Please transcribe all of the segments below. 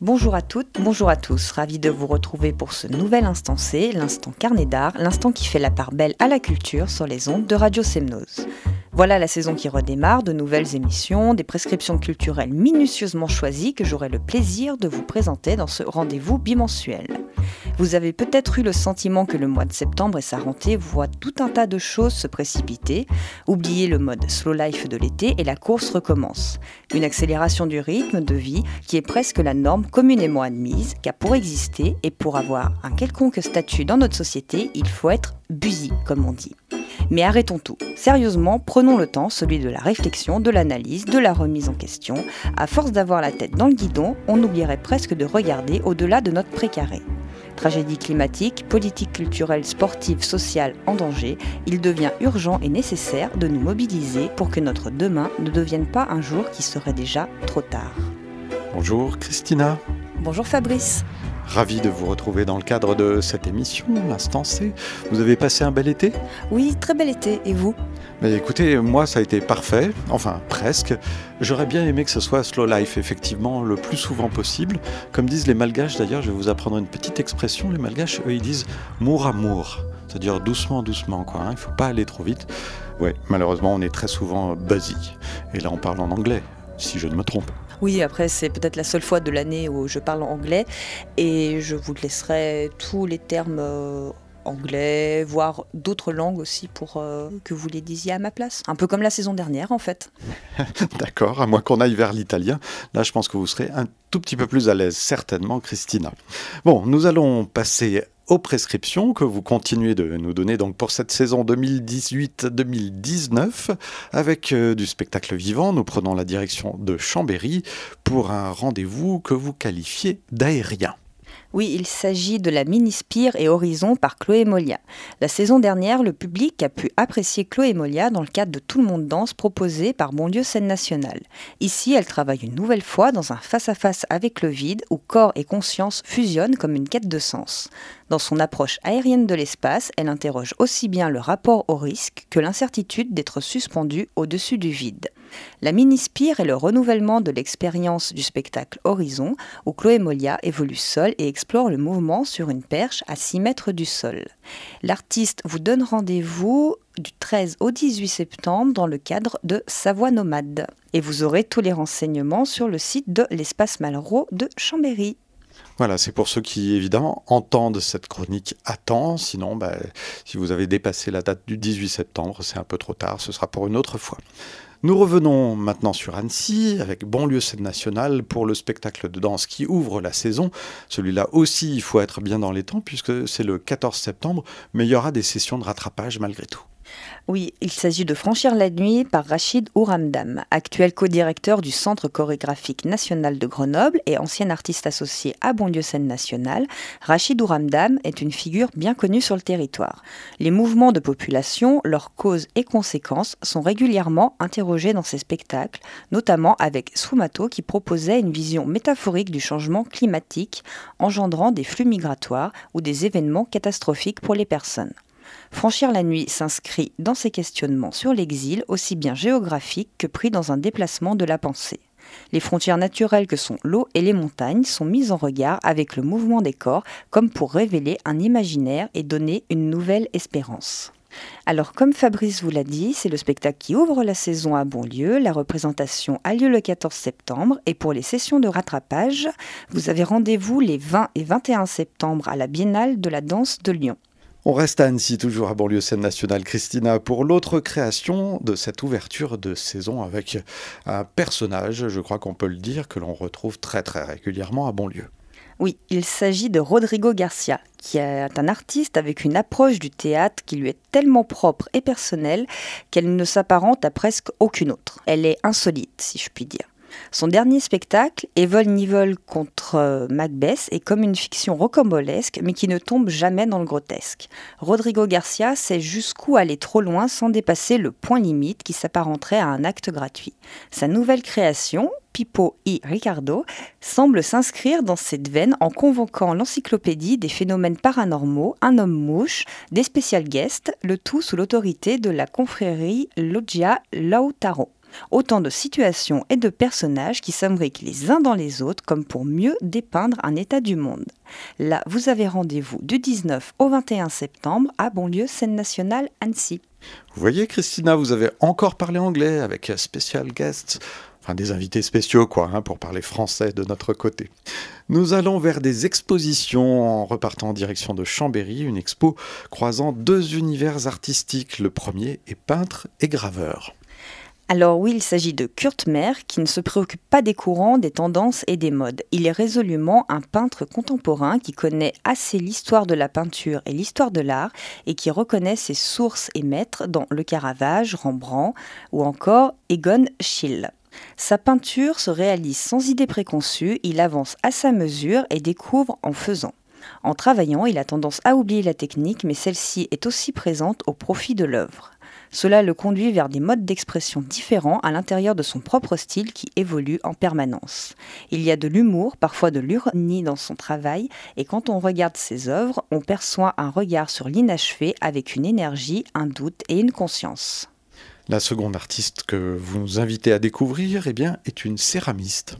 Bonjour à toutes, bonjour à tous, ravi de vous retrouver pour ce nouvel instant C, l'instant carnet d'art, l'instant qui fait la part belle à la culture sur les ondes de Radio Semnose. Voilà la saison qui redémarre, de nouvelles émissions, des prescriptions culturelles minutieusement choisies que j'aurai le plaisir de vous présenter dans ce rendez-vous bimensuel. Vous avez peut-être eu le sentiment que le mois de septembre et sa rentrée voient tout un tas de choses se précipiter. Oubliez le mode slow life de l'été et la course recommence. Une accélération du rythme de vie qui est presque la norme communément admise, car pour exister et pour avoir un quelconque statut dans notre société, il faut être busy, comme on dit. Mais arrêtons tout. Sérieusement, prenons le temps, celui de la réflexion, de l'analyse, de la remise en question. À force d'avoir la tête dans le guidon, on oublierait presque de regarder au-delà de notre précaré. Tragédie climatique, politique culturelle, sportive, sociale en danger, il devient urgent et nécessaire de nous mobiliser pour que notre demain ne devienne pas un jour qui serait déjà trop tard. Bonjour Christina. Bonjour Fabrice. Ravi de vous retrouver dans le cadre de cette émission, l'instant C. Vous avez passé un bel été? Oui, très bel été. Et vous? Mais écoutez, moi ça a été parfait, enfin presque. J'aurais bien aimé que ce soit slow life, effectivement, le plus souvent possible. Comme disent les malgaches d'ailleurs, je vais vous apprendre une petite expression. Les malgaches, eux, ils disent mour amour, c'est-à-dire doucement, doucement, quoi. Hein. Il ne faut pas aller trop vite. Ouais, malheureusement, on est très souvent basique. Et là, on parle en anglais, si je ne me trompe. Oui, après, c'est peut-être la seule fois de l'année où je parle anglais et je vous laisserai tous les termes euh, anglais, voire d'autres langues aussi pour euh, que vous les disiez à ma place. Un peu comme la saison dernière, en fait. D'accord, à moins qu'on aille vers l'italien. Là, je pense que vous serez un tout petit peu plus à l'aise, certainement, Christina. Bon, nous allons passer aux prescriptions que vous continuez de nous donner donc pour cette saison 2018-2019 avec euh, du spectacle vivant. Nous prenons la direction de Chambéry pour un rendez-vous que vous qualifiez d'aérien. Oui, il s'agit de la mini-spire et Horizon par Chloé Molia. La saison dernière, le public a pu apprécier Chloé Molia dans le cadre de Tout le monde danse proposé par Bonlieu Scène Nationale. Ici, elle travaille une nouvelle fois dans un face-à-face avec le vide où corps et conscience fusionnent comme une quête de sens. Dans son approche aérienne de l'espace, elle interroge aussi bien le rapport au risque que l'incertitude d'être suspendu au-dessus du vide. La mini-spire est le renouvellement de l'expérience du spectacle Horizon, où Chloé Molia évolue seule et explore le mouvement sur une perche à 6 mètres du sol. L'artiste vous donne rendez-vous du 13 au 18 septembre dans le cadre de Savoie Nomade. Et vous aurez tous les renseignements sur le site de l'Espace Malraux de Chambéry. Voilà, c'est pour ceux qui, évidemment, entendent cette chronique à temps. Sinon, bah, si vous avez dépassé la date du 18 septembre, c'est un peu trop tard, ce sera pour une autre fois. Nous revenons maintenant sur Annecy avec Banlieue Scène Nationale pour le spectacle de danse qui ouvre la saison. Celui-là aussi, il faut être bien dans les temps puisque c'est le 14 septembre, mais il y aura des sessions de rattrapage malgré tout. Oui, il s'agit de Franchir la nuit par Rachid Ouramdam, actuel co-directeur du Centre chorégraphique national de Grenoble et ancien artiste associé à Bonlieu Scène Nationale. Rachid Ouramdam est une figure bien connue sur le territoire. Les mouvements de population, leurs causes et conséquences sont régulièrement interrogés dans ses spectacles, notamment avec Soumato qui proposait une vision métaphorique du changement climatique engendrant des flux migratoires ou des événements catastrophiques pour les personnes. Franchir la nuit s'inscrit dans ces questionnements sur l'exil, aussi bien géographique que pris dans un déplacement de la pensée. Les frontières naturelles que sont l'eau et les montagnes sont mises en regard avec le mouvement des corps comme pour révéler un imaginaire et donner une nouvelle espérance. Alors, comme Fabrice vous l'a dit, c'est le spectacle qui ouvre la saison à Bonlieu. La représentation a lieu le 14 septembre et pour les sessions de rattrapage, vous avez rendez-vous les 20 et 21 septembre à la Biennale de la danse de Lyon. On reste à Annecy, toujours à Banlieue Scène Nationale, Christina, pour l'autre création de cette ouverture de saison avec un personnage, je crois qu'on peut le dire, que l'on retrouve très très régulièrement à Bonlieu. Oui, il s'agit de Rodrigo Garcia, qui est un artiste avec une approche du théâtre qui lui est tellement propre et personnelle qu'elle ne s'apparente à presque aucune autre. Elle est insolite, si je puis dire. Son dernier spectacle, Evol Nivol contre euh, Macbeth, est comme une fiction rocambolesque, mais qui ne tombe jamais dans le grotesque. Rodrigo Garcia sait jusqu'où aller trop loin sans dépasser le point limite qui s'apparenterait à un acte gratuit. Sa nouvelle création, Pipo y Ricardo, semble s'inscrire dans cette veine en convoquant l'encyclopédie des phénomènes paranormaux, un homme mouche, des spécial guests, le tout sous l'autorité de la confrérie Loggia Lautaro. Autant de situations et de personnages qui s'imbriquent les uns dans les autres comme pour mieux dépeindre un état du monde. Là, vous avez rendez-vous du 19 au 21 septembre à Bonlieu, Scène nationale, Annecy. Vous voyez, Christina, vous avez encore parlé anglais avec Special Guests enfin des invités spéciaux quoi, hein, pour parler français de notre côté. Nous allons vers des expositions en repartant en direction de Chambéry, une expo croisant deux univers artistiques. Le premier est peintre et graveur. Alors oui, il s'agit de Kurt Mehr, qui ne se préoccupe pas des courants, des tendances et des modes. Il est résolument un peintre contemporain qui connaît assez l'histoire de la peinture et l'histoire de l'art et qui reconnaît ses sources et maîtres dans le Caravage, Rembrandt ou encore Egon Schiele. Sa peinture se réalise sans idée préconçue, il avance à sa mesure et découvre en faisant. En travaillant, il a tendance à oublier la technique, mais celle-ci est aussi présente au profit de l'œuvre. Cela le conduit vers des modes d'expression différents à l'intérieur de son propre style qui évolue en permanence. Il y a de l'humour, parfois de l'ironie dans son travail, et quand on regarde ses œuvres, on perçoit un regard sur l'inachevé avec une énergie, un doute et une conscience. La seconde artiste que vous nous invitez à découvrir eh bien, est une céramiste.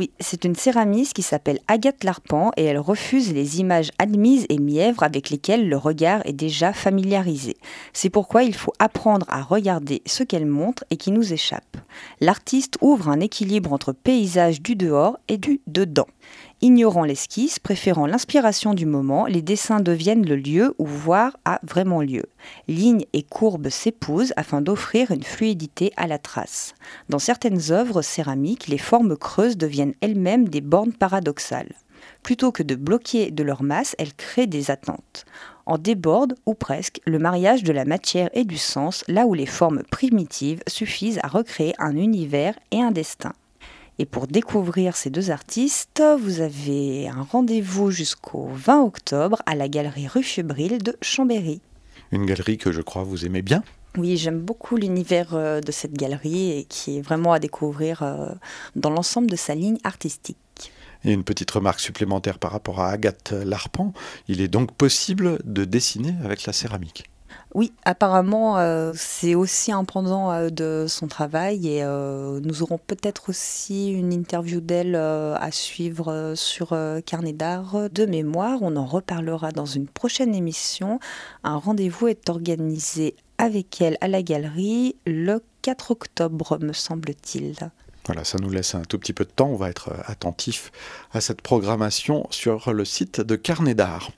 Oui, c'est une céramiste qui s'appelle Agathe Larpan et elle refuse les images admises et mièvres avec lesquelles le regard est déjà familiarisé. C'est pourquoi il faut apprendre à regarder ce qu'elle montre et qui nous échappe. L'artiste ouvre un équilibre entre paysage du dehors et du dedans. Ignorant l'esquisse, préférant l'inspiration du moment, les dessins deviennent le lieu où voir a vraiment lieu. Lignes et courbes s'épousent afin d'offrir une fluidité à la trace. Dans certaines œuvres céramiques, les formes creuses deviennent elles-mêmes des bornes paradoxales. Plutôt que de bloquer de leur masse, elles créent des attentes. En déborde, ou presque, le mariage de la matière et du sens, là où les formes primitives suffisent à recréer un univers et un destin. Et pour découvrir ces deux artistes, vous avez un rendez-vous jusqu'au 20 octobre à la galerie Ruchebril de Chambéry. Une galerie que je crois vous aimez bien oui, j'aime beaucoup l'univers euh, de cette galerie et qui est vraiment à découvrir euh, dans l'ensemble de sa ligne artistique. Et une petite remarque supplémentaire par rapport à Agathe Larpan, il est donc possible de dessiner avec la céramique. Oui, apparemment, euh, c'est aussi un pendant euh, de son travail et euh, nous aurons peut-être aussi une interview d'elle à suivre sur Carnet d'art de mémoire. On en reparlera dans une prochaine émission. Un rendez-vous est organisé avec elle à la galerie le 4 octobre, me semble-t-il. Voilà, ça nous laisse un tout petit peu de temps. On va être attentif à cette programmation sur le site de Carnet d'Art.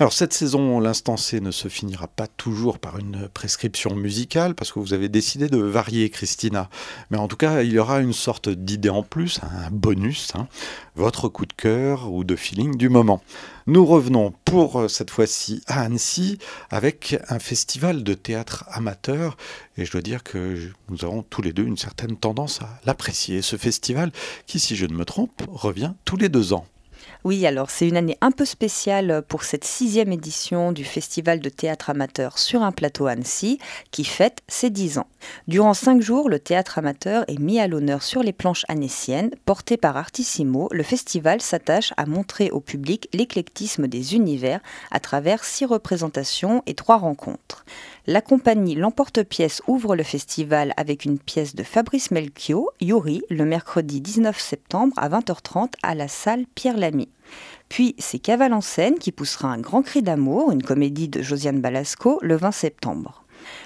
Alors cette saison, l'instant C ne se finira pas toujours par une prescription musicale parce que vous avez décidé de varier, Christina. Mais en tout cas, il y aura une sorte d'idée en plus, un bonus, hein. votre coup de cœur ou de feeling du moment. Nous revenons pour euh, cette fois-ci à Annecy avec un festival de théâtre amateur et je dois dire que nous avons tous les deux une certaine tendance à l'apprécier, ce festival qui, si je ne me trompe, revient tous les deux ans. Oui, alors c'est une année un peu spéciale pour cette sixième édition du Festival de théâtre amateur sur un plateau Annecy qui fête ses dix ans. Durant cinq jours, le théâtre amateur est mis à l'honneur sur les planches annéciennes. Porté par Artissimo, le festival s'attache à montrer au public l'éclectisme des univers à travers six représentations et trois rencontres. La compagnie L'Emporte-Pièce ouvre le festival avec une pièce de Fabrice Melchior, Yuri, le mercredi 19 septembre à 20h30 à la salle Pierre Lamy. Puis c'est Cavale en scène qui poussera un grand cri d'amour, une comédie de Josiane Balasco, le 20 septembre.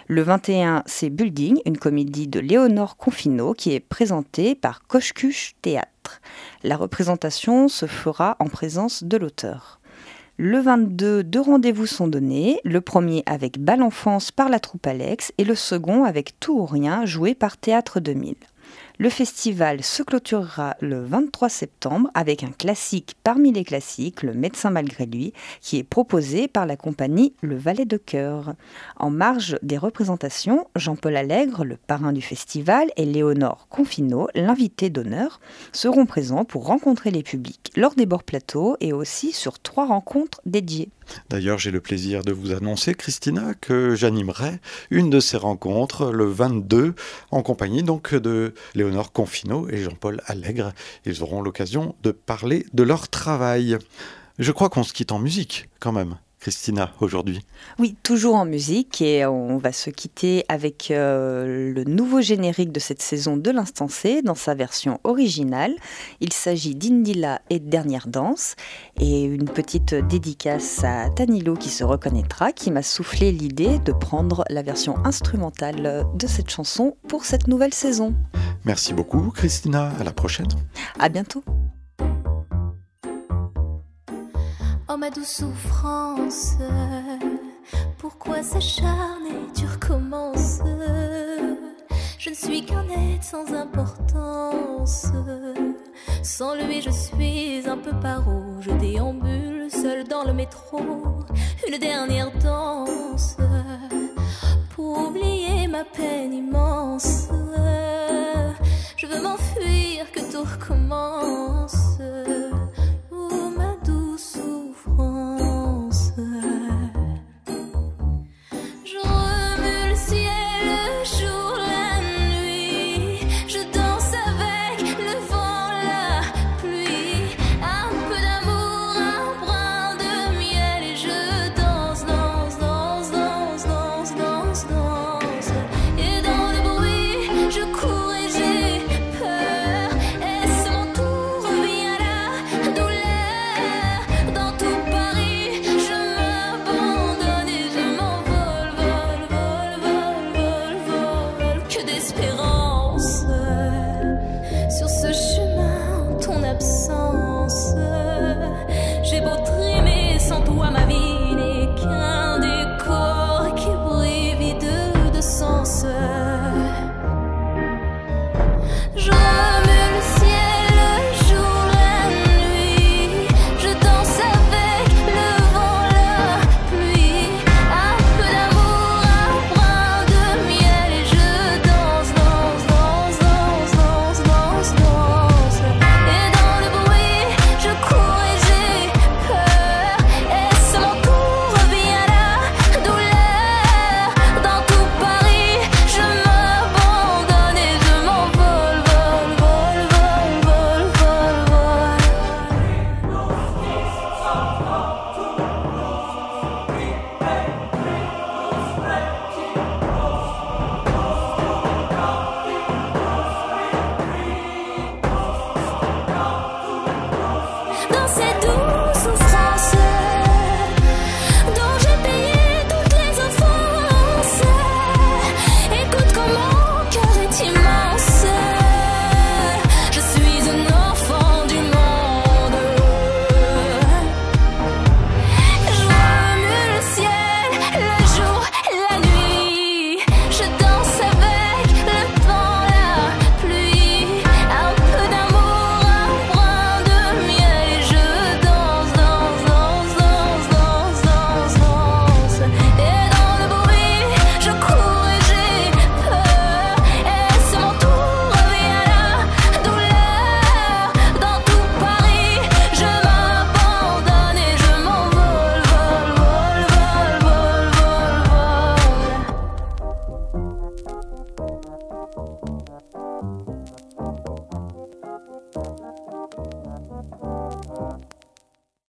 Le 21, c'est Building, une comédie de Léonore Confino qui est présentée par Cochecuche Théâtre. La représentation se fera en présence de l'auteur. Le 22, deux rendez-vous sont donnés. Le premier avec Bal Enfance par la troupe Alex et le second avec Tout ou Rien joué par Théâtre 2000. Le festival se clôturera le 23 septembre avec un classique parmi les classiques, Le médecin malgré lui, qui est proposé par la compagnie Le Valet de Cœur. En marge des représentations, Jean-Paul Allègre, le parrain du festival, et Léonore Confino, l'invité d'honneur, seront présents pour rencontrer les publics lors des bords plateaux et aussi sur trois rencontres dédiées. D'ailleurs, j'ai le plaisir de vous annoncer, Christina, que j'animerai une de ces rencontres le 22 en compagnie donc de Léonore Confino et Jean-Paul Allègre. Ils auront l'occasion de parler de leur travail. Je crois qu'on se quitte en musique quand même. Christina, aujourd'hui Oui, toujours en musique et on va se quitter avec euh, le nouveau générique de cette saison de l'Instant C dans sa version originale. Il s'agit d'Indila et de Dernière Danse et une petite dédicace à Tanilo qui se reconnaîtra, qui m'a soufflé l'idée de prendre la version instrumentale de cette chanson pour cette nouvelle saison. Merci beaucoup Christina, à la prochaine. À bientôt. Oh ma douce souffrance, pourquoi s'acharner, tu recommences Je ne suis qu'un être sans importance. Sans lui, je suis un peu paro. Je déambule seul dans le métro. Une dernière danse pour oublier ma peine immense. Veux m'enfuir, que tout recommence.